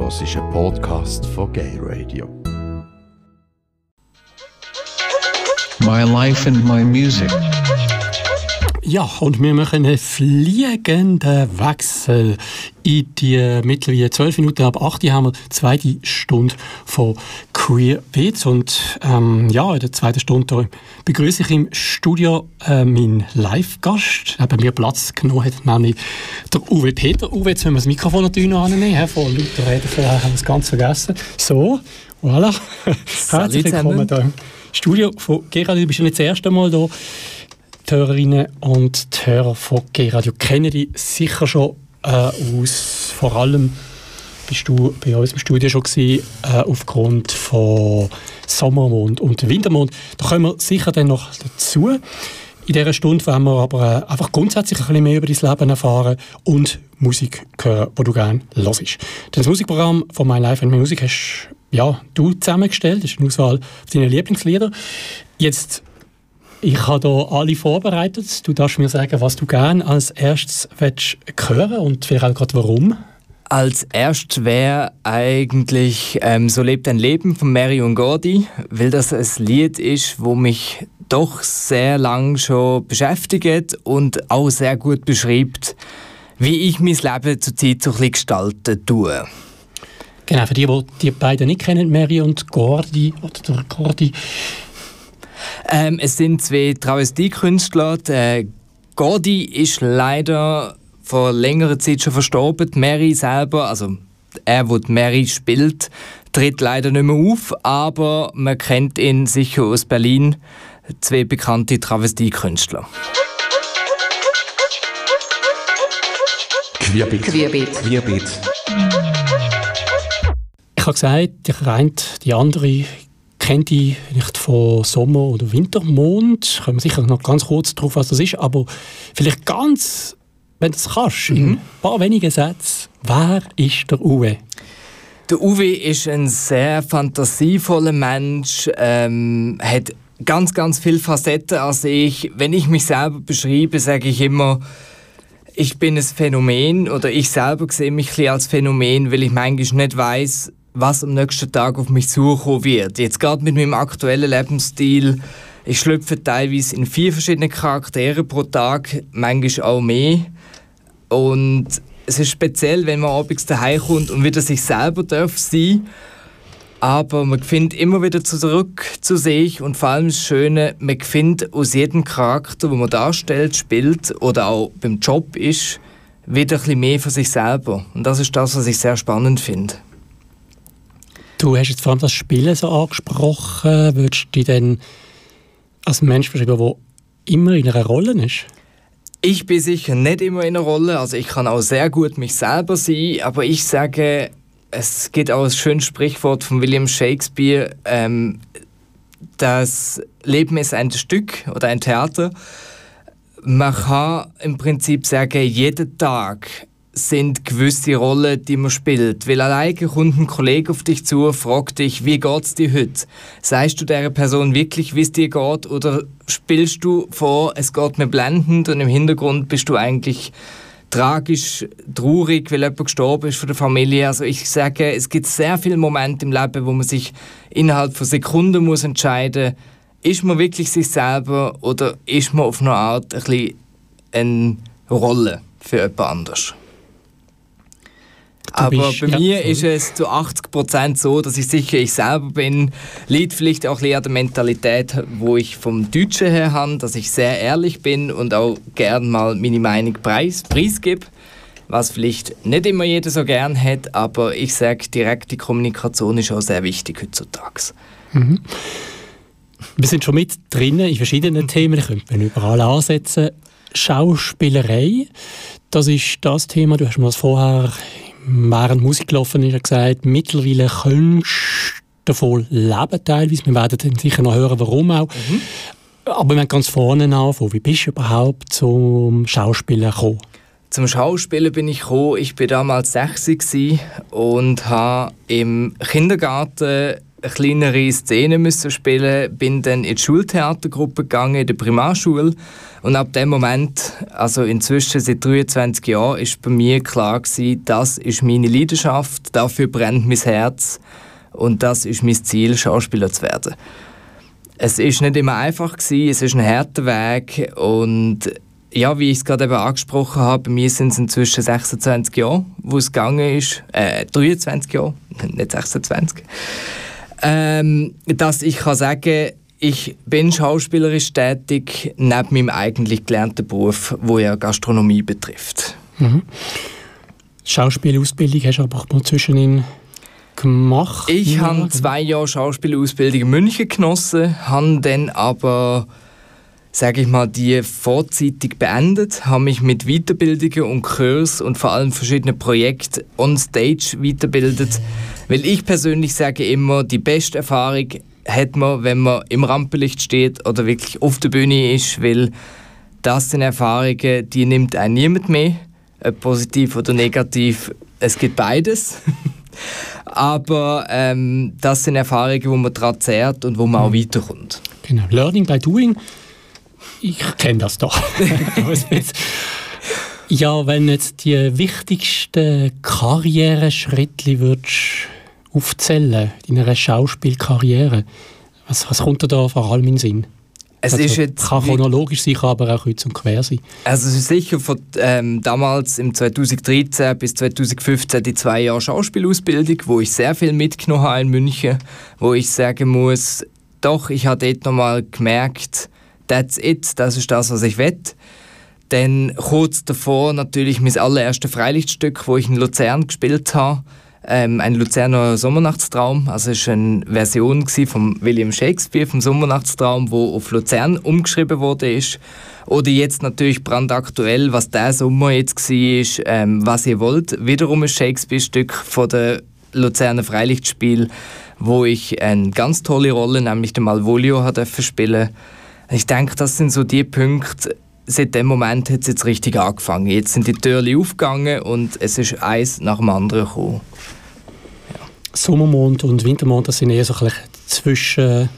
hörst einen Podcast von Gay Radio. My life and my music. Ja, und wir machen einen fliegenden Wechsel. In die mittlerweile zwölf Minuten ab 8 haben wir die zweite Stunde von Queer Beats. Und ähm, ja, in der zweiten Stunde begrüße ich im Studio äh, meinen Live-Gast, bei mir Platz genommen hat, nämlich der Uwe Peter. Uwe, jetzt müssen wir das Mikrofon natürlich noch annehmen. Von lauter Reden vorher haben wir es ganz vergessen. So, voilà. Herzlich willkommen hier im Studio von Gerald. Du bist ja nicht das erste Mal hier. Die Hörerinnen und die Hörer von G-Radio kennen dich sicher schon äh, aus, vor allem bist du bei uns im Studio schon gewesen, äh, aufgrund von Sommermond und Wintermond. Da kommen wir sicher dann noch dazu. In dieser Stunde wollen wir aber äh, einfach grundsätzlich ein bisschen mehr über dein Leben erfahren und Musik hören, die du gerne hörst. Das Musikprogramm von My Life and Music hast ja, du zusammengestellt. Das ist eine Auswahl deiner Lieblingslieder. Jetzt ich habe hier alle vorbereitet. Du darfst mir sagen, was du gerne als erstes hören und vielleicht auch gerade warum. Als erstes wäre eigentlich ähm, «So lebt ein Leben» von Mary und Gordy, weil das ein Lied ist, wo mich doch sehr lang schon beschäftigt und auch sehr gut beschreibt, wie ich mein Leben zurzeit so ein bisschen gestalten tue. Genau, für die, die die beiden nicht kennen, Mary und Gordy, oder der Gordy, ähm, es sind zwei Travestiekünstler. Der Gordy ist leider vor längerer Zeit schon verstorben. Mary selber, also er, wo Mary spielt, tritt leider nicht mehr auf, aber man kennt ihn sicher aus Berlin. Zwei bekannte Travestiekünstler. Querbeat. Querbeat. Querbeat. Ich habe gesagt, die eine, die andere kennt die vielleicht von Sommer- oder Wintermond. Kommen wir sicher noch ganz kurz darauf, was das ist. Aber vielleicht ganz, wenn du es kannst, mhm. in ein paar wenigen Sätzen. Wer ist der Uwe? Der Uwe ist ein sehr fantasievoller Mensch, ähm, hat ganz, ganz viele Facetten als ich. Wenn ich mich selber beschreibe, sage ich immer, ich bin ein Phänomen oder ich selber sehe mich ein als Phänomen, weil ich manchmal nicht weiß, was am nächsten Tag auf mich zukommen wird. Jetzt gerade mit meinem aktuellen Lebensstil, ich schlüpfe teilweise in vier verschiedene Charaktere pro Tag, manchmal auch mehr. Und es ist speziell, wenn man abends daheim kommt und wieder sich selber darf sein. Aber man findet immer wieder zurück zu sich und vor allem das Schöne, man findet aus jedem Charakter, den man darstellt, spielt oder auch beim Job ist, wieder ein bisschen mehr von sich selber. Und das ist das, was ich sehr spannend finde. Du hast jetzt vor allem das Spielen so angesprochen. Würdest du dich denn als Mensch beschreiben, der immer in einer Rolle ist? Ich bin sicher nicht immer in einer Rolle. Also ich kann auch sehr gut mich selber sein, aber ich sage, es gibt auch ein schönes Sprichwort von William Shakespeare, ähm, das Leben ist ein Stück oder ein Theater. Man kann im Prinzip sagen, jeden Tag sind gewisse Rollen, die man spielt. Weil alleine kommt ein Kollege auf dich zu, fragt dich, wie geht's dir heute? Sagst du der Person wirklich, wie es dir geht? Oder spielst du vor, es geht mir blendend und im Hintergrund bist du eigentlich tragisch, traurig, weil jemand gestorben ist von der Familie. Also ich sage, es gibt sehr viele Momente im Leben, wo man sich innerhalb von Sekunden muss entscheiden ist man wirklich sich selber oder ist man auf eine Art ein bisschen eine Rolle für jemand anderes? Aber bist, bei ja, mir ist es zu 80% so, dass ich sicher ich selber bin. Liegt vielleicht auch an der Mentalität, wo ich vom Deutschen her habe, dass ich sehr ehrlich bin und auch gern mal meine Meinung preis, preisgebe. Was vielleicht nicht immer jeder so gern hat, aber ich sage, direkte Kommunikation ist auch sehr wichtig heutzutage. Mhm. Wir sind schon mit drinnen in verschiedenen Themen, ich könnte überall ansetzen. Schauspielerei, das ist das Thema, du hast mir das vorher während Musik gelaufen ist, gesagt, mittlerweile könntest du davon leben teilweise. Wir werden dann sicher noch hören, warum auch. Mhm. Aber wir werden ganz vorne anfangen. Wie bist du überhaupt zum Schauspielen gekommen? Zum Schauspielen bin ich gekommen. Ich war damals 60 und habe im Kindergarten kleinere Szene müssen spielen, bin dann in die Schultheatergruppe gegangen, in der Primarschule. Und ab dem Moment, also inzwischen seit 23 Jahren, ist bei mir klar gewesen, das ist meine Leidenschaft, dafür brennt mein Herz. Und das ist mein Ziel, Schauspieler zu werden. Es ist nicht immer einfach gewesen, es ist ein harter Weg. Und ja, wie ich es gerade eben angesprochen habe, bei mir sind es inzwischen 26 Jahre, wo es gegangen ist, äh, 23 Jahre, nicht 26, ähm, dass ich kann sagen, ich bin schauspielerisch tätig neben meinem eigentlich gelernten Beruf, wo ja Gastronomie betrifft. Mhm. Schauspielausbildung hast du aber auch mal zwischenin gemacht? Ich habe zwei Jahre Schauspielausbildung in München genossen, habe dann aber sage ich mal, die vorzeitig beendet, habe mich mit Weiterbildungen und Kurs und vor allem verschiedenen Projekten on Stage weiterbildet, weil ich persönlich sage immer, die beste Erfahrung hat man, wenn man im Rampenlicht steht oder wirklich auf der Bühne ist, weil das sind Erfahrungen, die nimmt ein niemand mehr, ob positiv oder negativ, es gibt beides. Aber ähm, das sind Erfahrungen, wo man daran zehrt und wo man auch mhm. weiterkommt. Genau, Learning by Doing ich kenne das doch. ja, wenn jetzt die wichtigsten Karriereschritte würdest aufzählen in einer Schauspielkarriere, was, was kommt da vor allem in den Sinn? Es also, ist jetzt kann chronologisch sein, aber auch kreuz und quer sein. Also es ist sicher von ähm, damals im 2013 bis 2015 die zwei Jahre Schauspielausbildung, wo ich sehr viel mitgenommen habe in München, wo ich sagen muss, doch, ich habe dort nochmal gemerkt, that's it, das ist das, was ich will. Dann kurz davor natürlich mein allererstes Freilichtstück, wo ich in Luzern gespielt habe. Ähm, ein Luzerner Sommernachtstraum. Also es war eine Version von William Shakespeare vom Sommernachtstraum, wo auf Luzern umgeschrieben wurde. Oder jetzt natürlich brandaktuell, was der Sommer jetzt war, ähm, was ihr wollt. Wiederum ein Shakespeare-Stück von der Luzerner Freilichtspiel, wo ich eine ganz tolle Rolle, nämlich den Malvolio, spielen durfte ich denke, das sind so die Punkte, seit dem Moment hat es jetzt richtig angefangen. Jetzt sind die Türen aufgegangen und es ist eins nach dem anderen gekommen. Sommermond und Wintermond, das sind eher so ein zwischen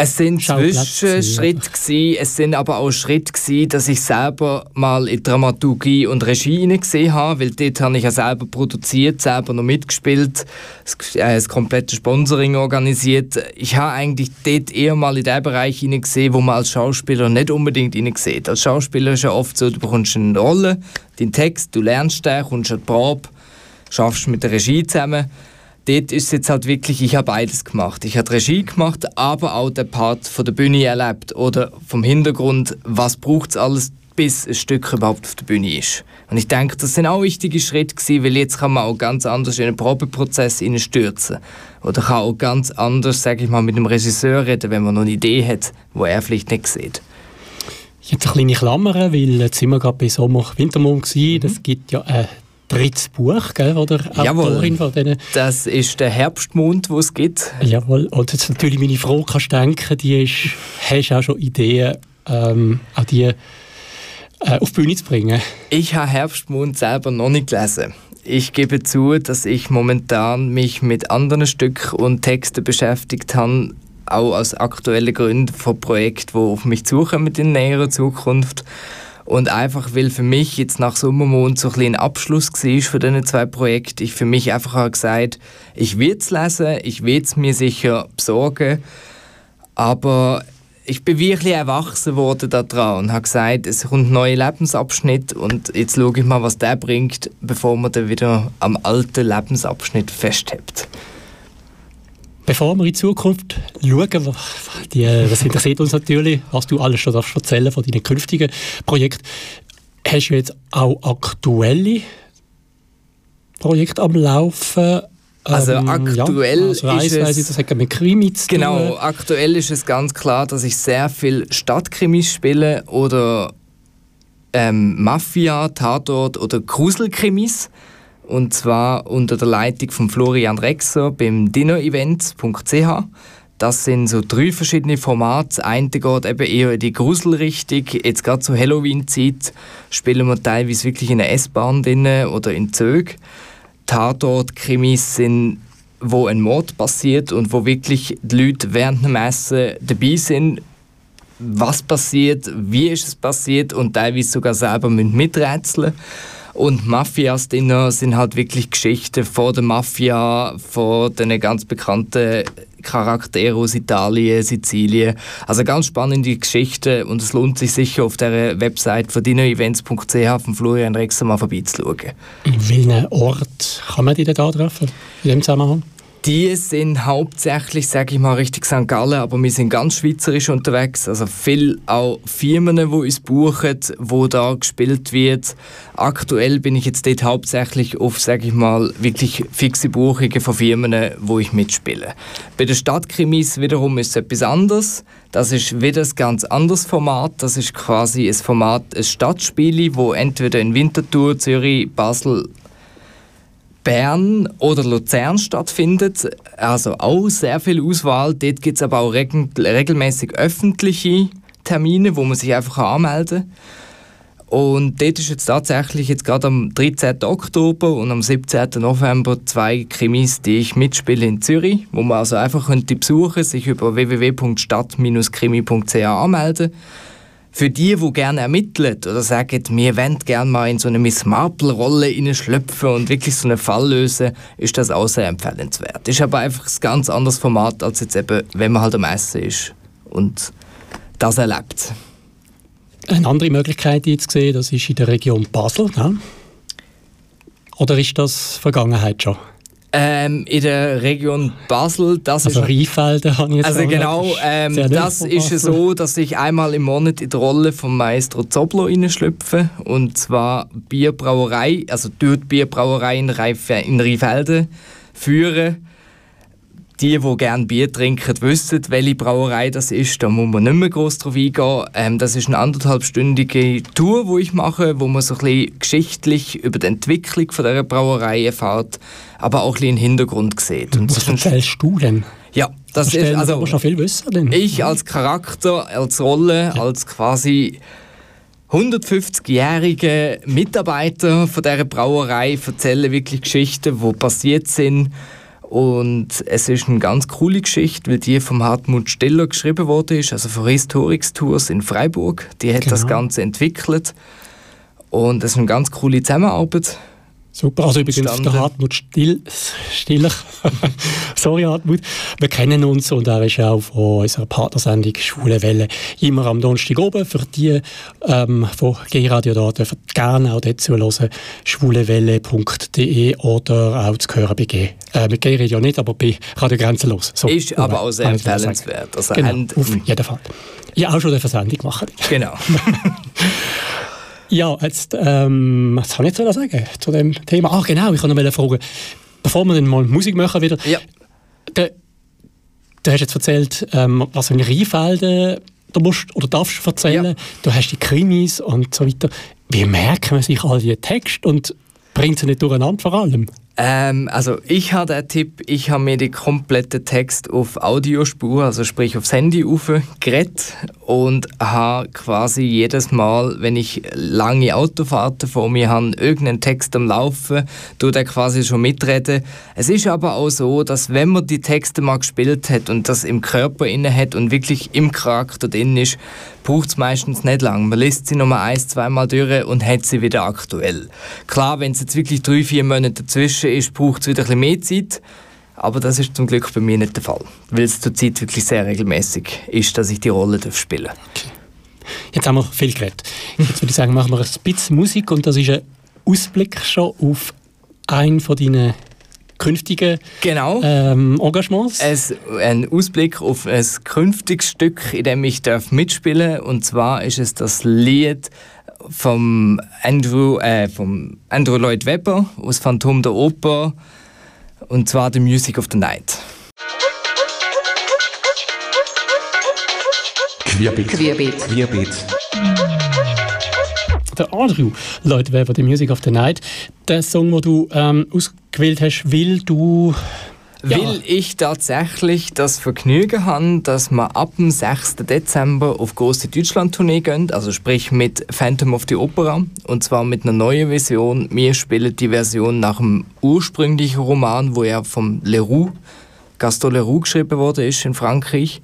es sind Zwischenschritte gewesen, es sind aber auch Schritte gewesen, dass ich selber mal in Dramaturgie und Regie gesehen habe, weil dort habe ich ja selber produziert, selber noch mitgespielt, das, äh, das komplette Sponsoring organisiert. Ich habe eigentlich dort eher mal in den Bereich gesehen, wo man als Schauspieler nicht unbedingt sieht. Als Schauspieler ist ja oft so, du bekommst eine Rolle, den Text, du lernst den, kommst an die Probe, schaffst mit der Regie zusammen dort ist es jetzt halt wirklich, ich habe beides gemacht. Ich habe Regie gemacht, aber auch den Part von der Bühne erlebt oder vom Hintergrund, was braucht es alles, bis ein Stück überhaupt auf der Bühne ist. Und ich denke, das sind auch wichtige Schritte gewesen, weil jetzt kann man auch ganz anders in einen Probeprozess stürzen oder kann auch ganz anders, sage ich mal, mit dem Regisseur reden, wenn man noch eine Idee hat, wo er vielleicht nicht sieht. Ich habe eine kleine Klammer, weil jetzt sind wir gerade bei Sommer Wintermond Mhm. Das gibt ja eine drittes Buch, gell, oder? Jawohl, von denen. das ist der Herbstmond, wo es gibt. Jawohl, und jetzt natürlich meine Frau kannst denken, die ist, hast auch schon Ideen, ähm, auch die äh, auf die Bühne zu bringen? Ich habe Herbstmond selber noch nicht gelesen. Ich gebe zu, dass ich momentan mich mit anderen Stücken und Texten beschäftigt habe, auch aus aktuellen Gründen von Projekten, die auf mich zukommen in näherer Zukunft. Und einfach, weil für mich jetzt nach Sommermond so ein, ein Abschluss war von diesen zwei Projekten, ich für mich einfach habe gesagt, ich will es lesen, ich will es mir sicher besorgen, aber ich bin wirklich erwachsen worden daran und habe gesagt, es kommt ein neuer Lebensabschnitt und jetzt schaue ich mal, was der bringt, bevor man dann wieder am alten Lebensabschnitt festhält. Bevor wir in die Zukunft schauen, die, das interessiert uns natürlich, was du alles schon erzählen von deinen künftigen Projekten. Hast du jetzt auch aktuelle Projekte am Laufen? Also ähm, aktuell ja, also ist es, ich, das hat mit Krimi zu Genau, aktuell ist es ganz klar, dass ich sehr viel Stadtkrimis spiele oder ähm, Mafia, Tatort oder Gruselkrimis und zwar unter der Leitung von Florian Rexer beim dinnerevents.ch. Das sind so drei verschiedene Formate. Das eine geht eben eher in die Gruselrichtung. Jetzt gerade zur Halloween-Zeit spielen wir teilweise wirklich in einer S-Bahn oder in Zügen. Tatort-Krimis sind wo ein Mord passiert und wo wirklich die Leute während der Messe dabei sind, was passiert, wie ist es passiert und teilweise sogar selber miträtseln und Mafias drin sind halt wirklich Geschichten von der Mafia, von den ganz bekannten Charakteren aus Italien, Sizilien. Also ganz spannende Geschichten und es lohnt sich sicher auf der Website von dinoevents.ch von Florian Rexer mal vorbeizuschauen. In welchem Ort kann man die da treffen, in dem Zusammenhang? Die sind hauptsächlich, sage ich mal, richtig St. Gallen, aber wir sind ganz schweizerisch unterwegs. Also viel auch Firmen, die uns buchen, wo da gespielt wird. Aktuell bin ich jetzt dort hauptsächlich auf, sage ich mal, wirklich fixe Buchungen von Firmen, wo ich mitspiele. Bei den Stadtkrimis wiederum ist es etwas anderes. Das ist wieder ein ganz anderes Format. Das ist quasi ein Format, ein Stadtspiel, wo entweder in Winterthur, Zürich, Basel Bern oder Luzern stattfindet. Also auch sehr viel Auswahl. Dort gibt es aber auch regel regelmäßig öffentliche Termine, wo man sich einfach anmelden kann. Und dort ist jetzt tatsächlich jetzt gerade am 13. Oktober und am 17. November zwei Krimis, die ich mitspiele in Zürich, wo man also einfach könnte besuchen, sich über www.stadt-krimi.ch anmelden für die, die gerne ermitteln oder sagen, wir wollen gerne mal in so eine Miss Marple-Rolle schlüpfen und wirklich so einen Fall lösen, ist das auch sehr empfehlenswert. Ist aber einfach ein ganz anderes Format, als jetzt eben, wenn man halt am Essen ist und das erlebt. Eine andere Möglichkeit, die ich jetzt sehe, das ist in der Region Basel. Ne? Oder ist das Vergangenheit schon? Ähm, in der Region Basel, das also ist... Habe ich jetzt Also genau, ähm, das ist es so, dass ich einmal im Monat in die Rolle von Maestro Zoblo schlüpfe und zwar Bierbrauerei, also dort Bierbrauerei in, in Rheinfelden führe die, die gerne Bier trinken, wissen, welche Brauerei das ist. Da muss man nicht mehr groß drauf eingehen. Ähm, das ist eine anderthalbstündige Tour, die ich mache, wo man so ein bisschen geschichtlich über die Entwicklung von dieser Brauerei erfährt, aber auch ein bisschen den Hintergrund sieht. Und Was erzählst du denn? Ja, das ist also schon viel wissen. Denn. Ich als Charakter, als Rolle, ja. als quasi 150-jährige Mitarbeiter von dieser Brauerei erzählen wirklich Geschichten, die passiert sind und es ist eine ganz coole Geschichte, weil die vom Hartmut Stiller geschrieben wurde, also von Historics Tours in Freiburg. Die hat genau. das Ganze entwickelt. Und es ist eine ganz coole Zusammenarbeit. Super, also übrigens der Hartmut Still, Stiller, sorry Hartmut, wir kennen uns und er ist auch von unserer Partnersendung Schwule Welle immer am Donnerstag oben. Für die ähm, von G-Radio da dürfen gerne auch dazu hören, schwulewelle.de oder auch zu hören bei G. Äh, mit G-Radio nicht, aber bei Radio Grenzenlos. So, ist aber auch sehr empfehlenswert. Also genau, auf jeden Fall. Ja, auch schon eine Versendung machen. Genau. Ja, jetzt, ähm, was soll ich jetzt sagen zu dem Thema? Ach genau, ich kann noch fragen, bevor wir dann mal Musik machen wieder, ja. der, du hast jetzt erzählt, ähm, was in Rheinfelden du musst oder darfst erzählen, ja. du hast die Krimis und so weiter. Wie merken man sich all die Texte und bringt sie nicht durcheinander vor allem? Ähm, also ich habe den Tipp, ich habe mir den kompletten Text auf Audiospur, also sprich aufs Handy aufgeredet und habe quasi jedes Mal, wenn ich lange Autofahrten vor mir habe, irgendeinen Text am Laufen, tue den quasi schon mitreden. Es ist aber auch so, dass wenn man die Texte mal gespielt hat und das im Körper inne hat und wirklich im Charakter drin ist, braucht es meistens nicht lang. Man liest sie nochmal ein, zweimal durch und hat sie wieder aktuell. Klar, wenn es jetzt wirklich drei, vier Monate dazwischen ist, braucht es wieder ein bisschen mehr Zeit. Aber das ist zum Glück bei mir nicht der Fall, weil es zurzeit wirklich sehr regelmäßig ist, dass ich die Rolle spielen darf. Okay. Jetzt haben wir viel geredet. Jetzt würde ich sagen, machen wir ein bisschen Musik und das ist ein Ausblick schon auf einen von deinen künftigen genau. ähm, Engagements. Es, ein Ausblick auf ein künftiges Stück, in dem ich darf mitspielen darf. Und zwar ist es das Lied vom Andrew, äh, vom Andrew Lloyd Webber aus Phantom der Oper und zwar The Music of the Night. Querbeat. Querbeat. Querbeat. Der Andrew Lloyd Webber, The Music of the Night, der Song, den du ähm, ausgewählt hast, weil du Ja. Weil ich tatsächlich das Vergnügen habe, dass wir ab dem 6. Dezember auf große Deutschland-Tournee gehen, also sprich mit Phantom of the Opera, und zwar mit einer neuen Version. Wir spielen die Version nach dem ursprünglichen Roman, wo ja vom Leroux, Gaston Leroux geschrieben wurde ist in Frankreich.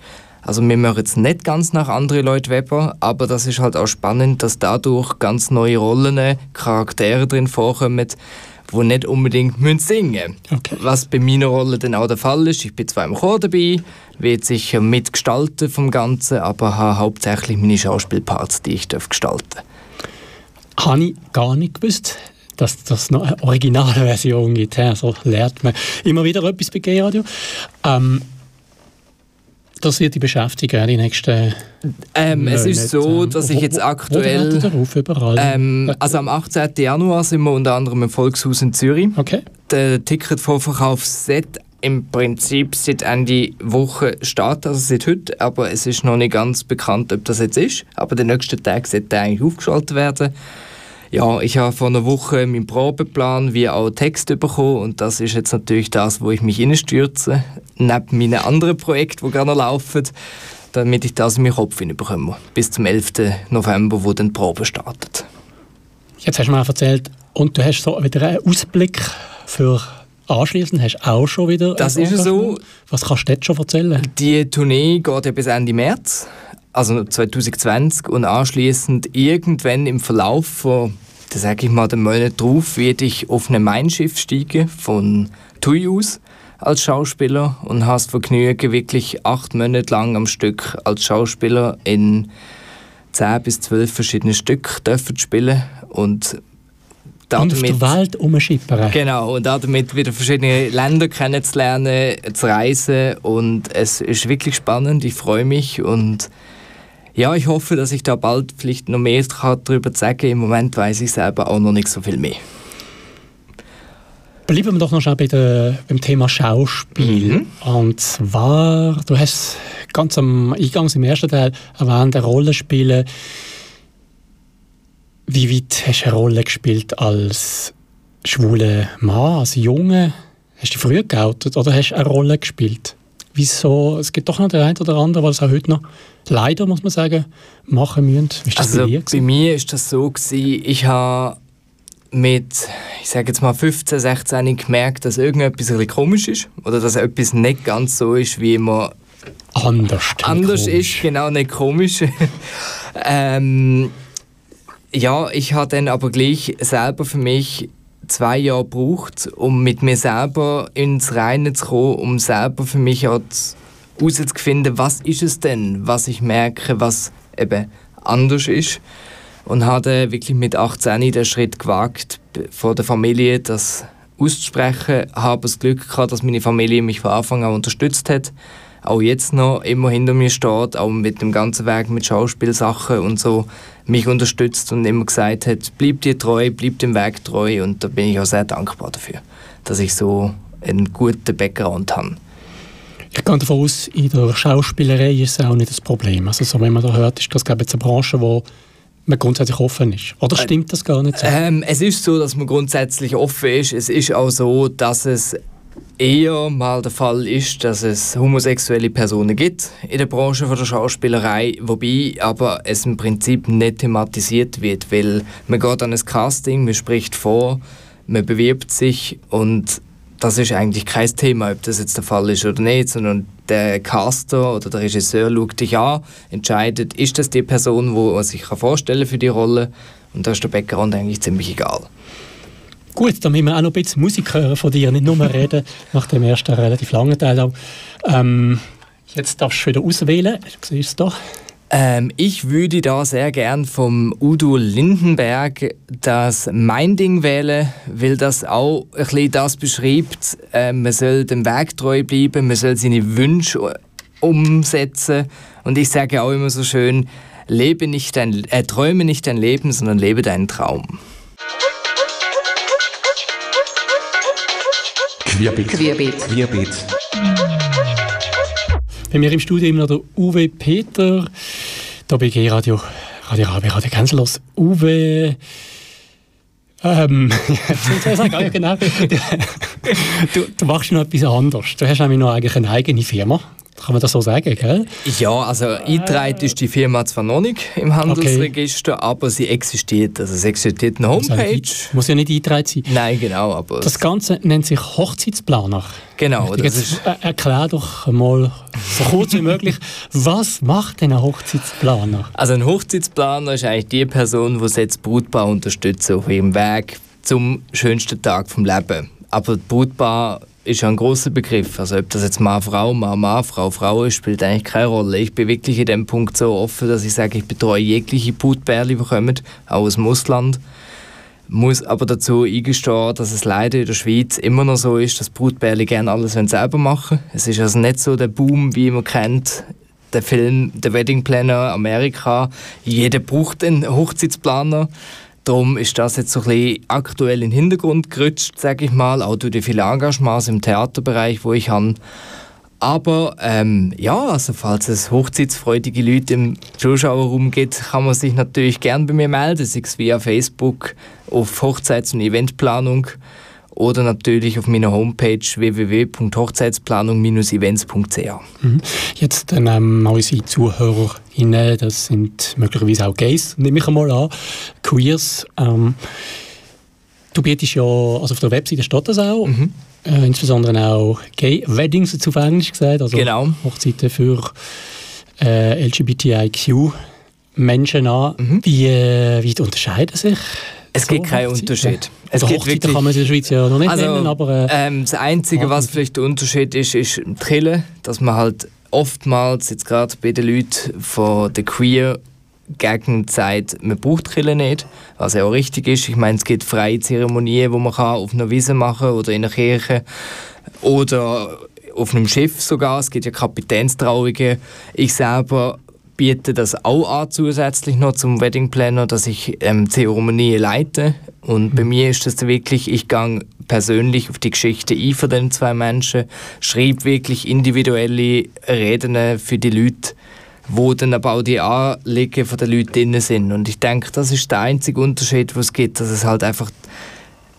Also wir machen jetzt nicht ganz nach andere Leute Weber, aber das ist halt auch spannend, dass dadurch ganz neue Rollen, Charaktere drin vorkommen, die nicht unbedingt singen müssen. Okay. Was bei meiner Rolle dann auch der Fall ist. Ich bin zwar im Chor dabei, werde sicher mitgestalten vom Ganzen, aber habe hauptsächlich meine Schauspielparts, die ich gestalten darf. Habe ich gar nicht gewusst dass das noch eine Originalversion gibt. So lernt man immer wieder etwas bei G-Radio. Ähm, wird die beschäftigen, die nächsten ähm, Es ist so, dass ich jetzt aktuell... Ähm, also am 18. Januar sind wir unter anderem im Volkshaus in Zürich. Okay. Der Ticketvorverkauf seit im Prinzip seit Ende Woche startet, also seit heute, aber es ist noch nicht ganz bekannt, ob das jetzt ist. Aber den nächsten Tag sollte eigentlich aufgeschaltet werden. Ja, ich habe vor einer Woche meinen Probeplan wie auch Text bekommen und das ist jetzt natürlich das, wo ich mich hineinstürze, neben meinen anderen Projekten, die gerne laufen, damit ich das in meinen Kopf hineinbekomme, bis zum 11. November, wo dann die Probe startet. Jetzt hast du mir erzählt, und du hast so wieder einen Ausblick für anschließend hast du auch schon wieder. Das ist so. Was kannst du jetzt schon erzählen? Die Tournee geht ja bis Ende März, also 2020, und anschließend irgendwann im Verlauf von da sage ich mal, den Monat drauf werde ich auf ein Mein Schiff steigen von TUI aus als Schauspieler und habe das Vergnügen, wirklich acht Monate lang am Stück als Schauspieler in zehn bis zwölf verschiedene Stück dürfen spielen und damit, und auf der Welt umschippern. Genau, und damit wieder verschiedene Länder kennenzulernen, zu reisen und es ist wirklich spannend, ich freue mich und ja, ich hoffe, dass ich da bald vielleicht noch mehr darüber sagen kann. Im Moment weiß ich selber auch noch nicht so viel mehr. Bleiben wir doch noch schnell bei der, beim Thema Schauspiel. Mhm. Und zwar, du hast ganz am Eingang im ersten Teil erwähnt, Rollenspiele. Wie weit hast du eine Rolle gespielt als schwuler Mann, als Junge? Hast du früher geoutet oder hast du eine Rolle gespielt? Wieso? Es gibt doch noch den einen oder anderen, der es auch heute noch leider, muss man sagen, machen müssen. Ist das also bei, bei mir ist das so gewesen, ich habe mit, ich sage jetzt mal 15, 16 gemerkt, dass irgendetwas ein bisschen komisch ist oder dass etwas nicht ganz so ist, wie man anders, anders ist, genau, nicht komisch. ähm, ja, ich habe dann aber gleich selber für mich zwei Jahre gebraucht, um mit mir selber ins Reine zu kommen, um selber für mich herauszufinden, was ist es denn, was ich merke, was eben anders ist. Und habe wirklich mit 18 den Schritt gewagt, vor der Familie das auszusprechen. Habe das Glück gehabt, dass meine Familie mich von Anfang an unterstützt hat. Auch jetzt noch immer hinter mir steht, auch mit dem ganzen Weg mit Schauspielsachen und so, mich unterstützt und immer gesagt hat, bleib dir treu, bleib dem Weg treu. Und da bin ich auch sehr dankbar dafür, dass ich so einen guten Background habe. Ich gehe davon aus, in der Schauspielerei ist es auch nicht das Problem. Also so, wenn man da hört, ist das glaube ich, eine Branche, wo man grundsätzlich offen ist. Oder stimmt das gar nicht so? Ähm, es ist so, dass man grundsätzlich offen ist. Es ist auch so, dass es eher mal der Fall ist, dass es homosexuelle Personen gibt in der Branche von der Schauspielerei, wobei aber es im Prinzip nicht thematisiert wird, weil man geht an ein Casting, man spricht vor, man bewirbt sich und das ist eigentlich kein Thema, ob das jetzt der Fall ist oder nicht, sondern der Caster oder der Regisseur schaut dich an, entscheidet, ist das die Person, die man sich vorstellen für die Rolle und da ist der Background eigentlich ziemlich egal. Gut, dann müssen wir auch noch ein bisschen Musik hören von dir, nicht nur reden, nach dem ersten relativ langen Teil. Ähm, jetzt darfst du wieder auswählen, du es doch. Ähm, ich würde da sehr gern vom Udo Lindenberg das Mein Ding wählen, weil das auch ein bisschen das beschreibt, äh, man soll dem Weg treu bleiben, man soll seine Wünsche umsetzen und ich sage auch immer so schön, lebe nicht dein, äh, träume nicht dein Leben, sondern lebe deinen Traum. Querbeet. Querbeet. Querbeet. Bei mir im Studio immer noch der Uwe Peter, da bei G-Radio, Radio Rabe, Radio Gänselos. Uwe, Ähm, ja, genau. Du, du machst noch etwas anderes. Du hast nämlich noch eigentlich eine eigene Firma. Kann man das so sagen, gell? Ja, also eingetragen ist die Firma zwar noch nicht im Handelsregister, okay. aber sie existiert. Also es existiert eine Homepage. Muss ja nicht eingetragen sein. Nein, genau. Aber das Ganze nennt sich Hochzeitsplaner. Genau. Das ist erklär doch mal so kurz wie möglich, was macht denn ein Hochzeitsplaner? Also ein Hochzeitsplaner ist eigentlich die Person, die jetzt Brutpaar unterstützt auf ihrem Weg zum schönsten Tag vom Leben. Aber Brutpaar ist ein großer Begriff. Also ob das jetzt Mann, Frau, Mann, Mann, Frau, Frau ist, spielt eigentlich keine Rolle. Ich bin wirklich in dem Punkt so offen, dass ich sage, ich betreue jegliche Brutbärli, die kommen, auch aus dem Ausland. Muss aber dazu eingestehen, dass es leider in der Schweiz immer noch so ist, dass Brutbärli gerne alles selber machen Es ist also nicht so der Boom, wie man kennt, der Film «The Wedding Planner» Amerika. Jeder braucht einen Hochzeitsplaner. Darum ist das jetzt so ein bisschen aktuell in den Hintergrund gerutscht, sage ich mal, auch durch die vielen Engagements im Theaterbereich, wo ich habe. Aber ähm, ja, also falls es hochzeitsfreudige Leute im Zuschauerraum gibt, kann man sich natürlich gerne bei mir melden, sei es via Facebook auf Hochzeits- und Eventplanung oder natürlich auf meiner Homepage www.hochzeitsplanung-events.ch. Mhm. Jetzt ähm, unsere ZuhörerInnen, das sind möglicherweise auch Gays, nehme ich einmal an, Queers. Ähm, du bietest ja, also auf der Webseite steht das auch, mhm. äh, insbesondere auch Gay Weddings, zu Englisch gesagt, also genau. Hochzeiten für äh, LGBTIQ Menschen an. Mhm. Wie, äh, wie unterscheiden sich es gibt keinen Unterschied. Es also gibt wirklich, kann man in der Schweiz ja noch nicht also, nennen, aber... Äh, ähm, das Einzige, was vielleicht der Unterschied ist, ist die Trille, dass man halt oftmals, jetzt gerade bei den Leuten von der Queer Gegend sagt, man braucht Trille nicht, was ja auch richtig ist. Ich meine, es gibt freie Zeremonien, die man kann auf einer Wiese machen oder in einer Kirche oder auf einem Schiff sogar. Es gibt ja Kapitänstrauungen. Ich selber biete das auch an zusätzlich noch zum Wedding Planner, dass ich ähm, Zeremonien leite. Und mhm. bei mir ist das wirklich, ich gehe persönlich auf die Geschichte ein von den zwei Menschen, schreibe wirklich individuelle Reden für die Leute, wo dann aber auch die Anliegen der Leute drin sind. Und ich denke, das ist der einzige Unterschied, was es gibt, dass es halt einfach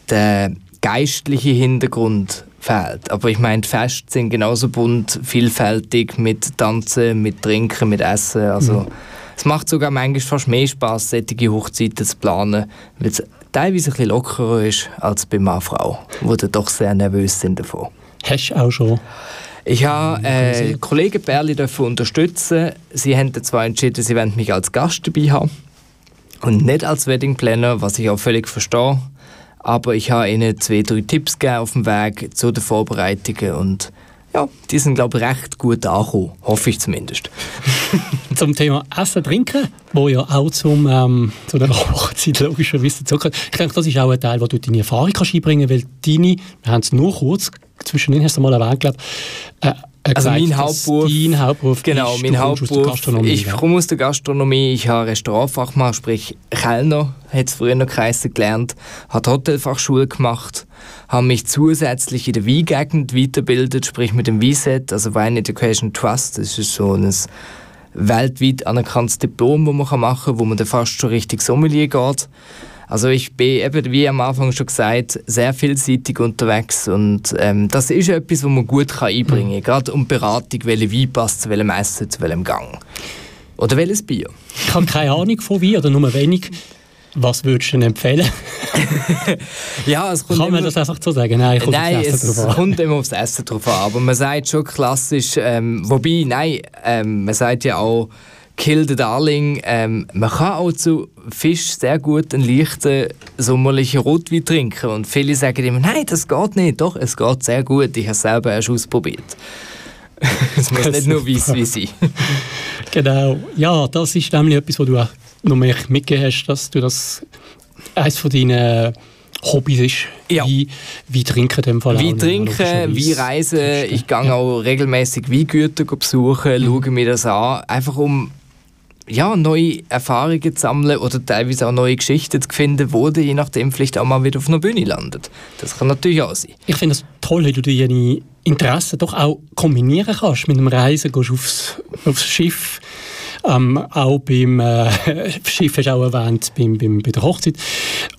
der geistliche Hintergrund fehlt. Aber ich meine, die Feste sind genauso bunt, vielfältig mit Tanzen, mit Trinken, mit Essen. Also mhm. es macht sogar manchmal fast mehr Spaß, solche Hochzeiten zu planen, weil es teilweise ein bisschen lockerer ist als bei Mann Frau, die dann doch sehr nervös sind davon. Hast du auch schon? Ich habe äh, Kollegen Berli unterstützen. Sie haben zwar entschieden, sie wollen mich als Gast dabei haben und nicht als Wedding Planner, was ich auch völlig verstehe. Aber ich habe ihnen zwei, drei Tipps gegeben auf dem Weg zu den Vorbereitungen und ja, die sind, glaube ich, recht gut angekommen. Hoffe ich zumindest. zum Thema Essen, Trinken, wo ja auch zum, ähm, zu der Hochzeit logischerweise dazugehört. Ich denke, das ist auch ein Teil, wo du deine Erfahrung kannst einbringen kannst, weil deine, wir haben es nur kurz, zwischendrin hast du mal erwähnt, glaube äh, also mein Hauptberuf, dein Hauptberuf. Genau, ist, mein Hauptberuf, ich komme aus der Gastronomie, ich habe Restaurantfachmann, sprich Kellner, hat es früher noch geheißen, gelernt, habe Hotelfachschule gemacht, habe mich zusätzlich in der Weingegend weitergebildet, sprich mit dem Weinset, also Wine Education Trust, das ist so ein weltweit anerkanntes Diplom, das man machen kann, wo man dann fast schon richtig Sommelier geht. Also ich bin eben, wie am Anfang schon gesagt, sehr vielseitig unterwegs und ähm, das ist etwas, was man gut kann einbringen kann, mhm. gerade um Beratung, welche Wein passt zu welchem Essen, zu welchem Gang. Oder welches Bier. Ich habe keine Ahnung von Wein oder nur wenig. Was würdest du denn empfehlen? ja, es kommt Kann man das einfach so sagen? Nein, kommt nein es kommt immer aufs Essen drauf an. Aber man sagt schon klassisch, ähm, wobei, nein, ähm, man sagt ja auch, Kill the Darling. Ähm, man kann auch zu Fisch sehr gut einen leichten sommerlichen Rotwein trinken. Und viele sagen immer, nein, das geht nicht. Doch, es geht sehr gut. Ich habe es selber erst ausprobiert. es muss nicht nur weiss wie sein. genau. Ja, das ist nämlich etwas, was du auch noch mehr mitgegeben hast, dass du das eines von deinen Hobbys ist. Ja. Wie, wie trinken dem Fall Wie trinken, wie reisen. Ich gehe ja. auch regelmäßig Weingüter besuchen, mhm. schaue mir das an. Einfach um ja, neue Erfahrungen zu sammeln oder teilweise auch neue Geschichten zu finden, wo du je nachdem vielleicht auch mal wieder auf einer Bühne landet. Das kann natürlich auch sein. Ich finde es toll, wie du deine Interessen doch auch kombinieren kannst. Mit einem Reisen gehst du aufs, aufs Schiff, ähm, auch beim äh, Schiff hast du auch erwähnt, beim, beim, bei der Hochzeit.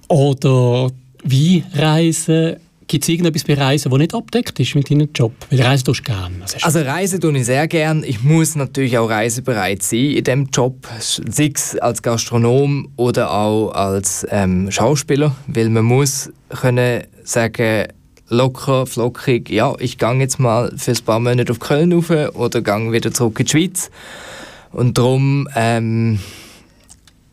Oder wie reisen? Gibt es irgendetwas bei Reisen, das nicht abdeckt ist mit deinem Job? Weil Reisen tust du gerne. Also Reisen tue ich sehr gerne. Ich muss natürlich auch reisebereit sein in diesem Job, sei es als Gastronom oder auch als ähm, Schauspieler, weil man muss können sagen, locker, flockig, ja, ich gehe jetzt mal für ein paar Monate auf Köln rauf oder gehe wieder zurück in die Schweiz. Und darum ähm,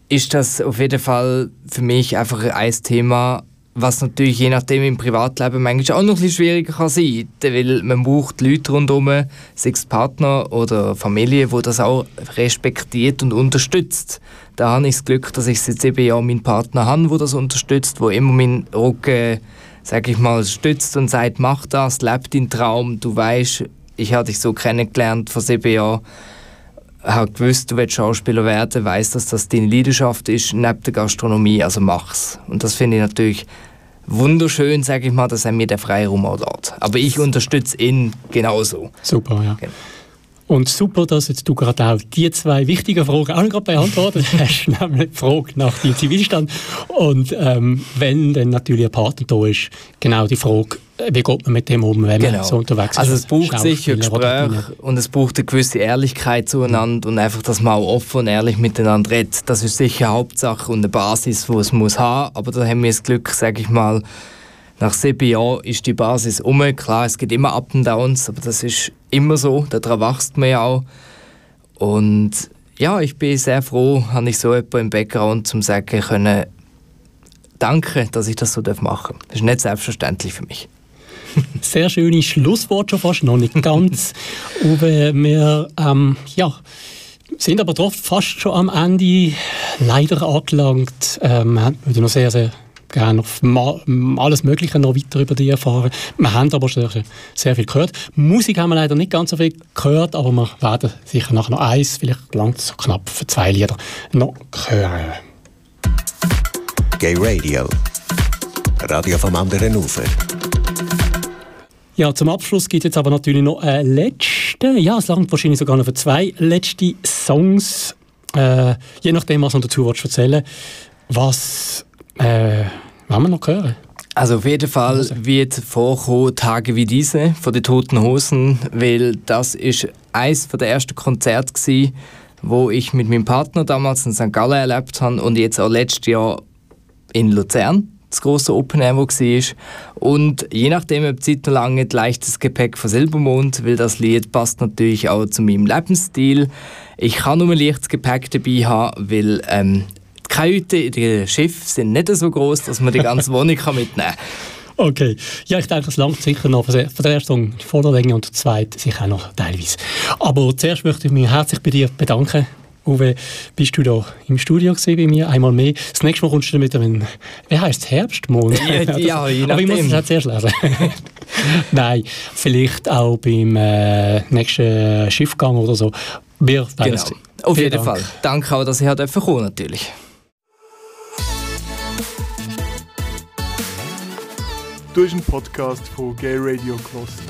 ist das auf jeden Fall für mich einfach ein Thema, was natürlich je nachdem im Privatleben manchmal auch noch ein bisschen schwieriger kann sein kann, weil man braucht Leute rundherum, sei es Partner oder Familie, die das auch respektiert und unterstützt. Da habe ich das Glück, dass ich seit sieben Jahren meinen Partner habe, der das unterstützt, wo immer meinen Rücken, sage ich mal, stützt und sagt, mach das, leb deinen Traum, du weißt, ich habe dich so kennengelernt vor sieben Jahren, habe gewusst, du willst Schauspieler werden, weiß, dass das deine Leidenschaft ist, neben der Gastronomie, also mach's. Und das finde ich natürlich wunderschön, sage ich mal, dass er mir der Freiraum auch dort. Aber ich unterstütze ihn genauso. Super, ja. Genau. Und super, dass jetzt du gerade auch die zwei wichtigen Fragen auch gerade beantwortet hast, nämlich die Frage nach dem Zivilstand und ähm, wenn dann natürlich ein Partner da ist, genau die Frage, wie geht man mit dem um, wenn genau. man so unterwegs ist. Also es braucht sicher Gespräch und es braucht eine gewisse Ehrlichkeit zueinander und einfach, dass man auch offen und ehrlich miteinander redet. Das ist sicher eine Hauptsache und eine Basis, die es muss haben, aber da haben wir das Glück, sage ich mal, nach sieben Jahren ist die Basis um. Klar, es gibt immer Up and Downs, aber das ist immer so. Daran wächst man ja auch. Und ja, ich bin sehr froh, habe ich so jemanden im Background zum sagen können, danke, dass ich das so machen darf. Das ist nicht selbstverständlich für mich. Sehr schönes Schlusswort schon fast, noch nicht ganz. Uwe, wir ähm, ja, sind aber doch fast schon am Ende leider angelangt. Ähm, wir haben noch sehr, sehr gerne auf alles Mögliche noch weiter über die erfahren. Wir haben aber schon sehr viel gehört. Musik haben wir leider nicht ganz so viel gehört, aber wir werden sicher nachher noch eins, vielleicht lang so knapp für zwei Lieder noch hören. Gay Radio. Radio vom anderen Ufer. Ja, zum Abschluss gibt es jetzt aber natürlich noch einen letzten. Ja, es langt wahrscheinlich sogar noch für zwei letzte Songs. Äh, je nachdem, was du dazu erzählen Was äh, wollen wir noch hören? Also auf jeden Fall wird vorkommen Tage wie diese von den Toten Hosen, weil das ist eines der ersten Konzerte gewesen, wo ich mit meinem Partner damals in St. Gallen erlebt habe und jetzt auch letztes Jahr in Luzern das große Open Air, war. Und je nachdem, ob Zeit noch lange leichtes Gepäck von Silbermond, weil das Lied passt natürlich auch zu meinem Lebensstil. Ich kann nur ein leichtes Gepäck dabei haben, weil ähm, die Kajüten die Schiffe sind nicht so groß, dass man die ganze Wohnung kann mitnehmen kann. Okay. Ja, ich denke, es langt sicher noch für die Vorderlänge und der zweite sicher auch noch teilweise. Aber zuerst möchte ich mich herzlich bei dir bedanken. Uwe, bist du da im Studio bei mir? Einmal mehr. Das nächste Mal kommst du mit einem, wie heisst es, Herbstmond? Ja, ja, je Aber ich muss es halt zuerst lesen. Nein, vielleicht auch beim äh, nächsten Schiffgang oder so. Wir genau. Auf jeden Dank. Fall. Danke auch, dass ich kommen natürlich. Du hast einen Podcast von Gay Radio Kloster.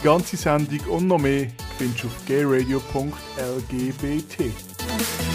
Die ganze Sendung und noch mehr findest du auf gayradio.lgbt.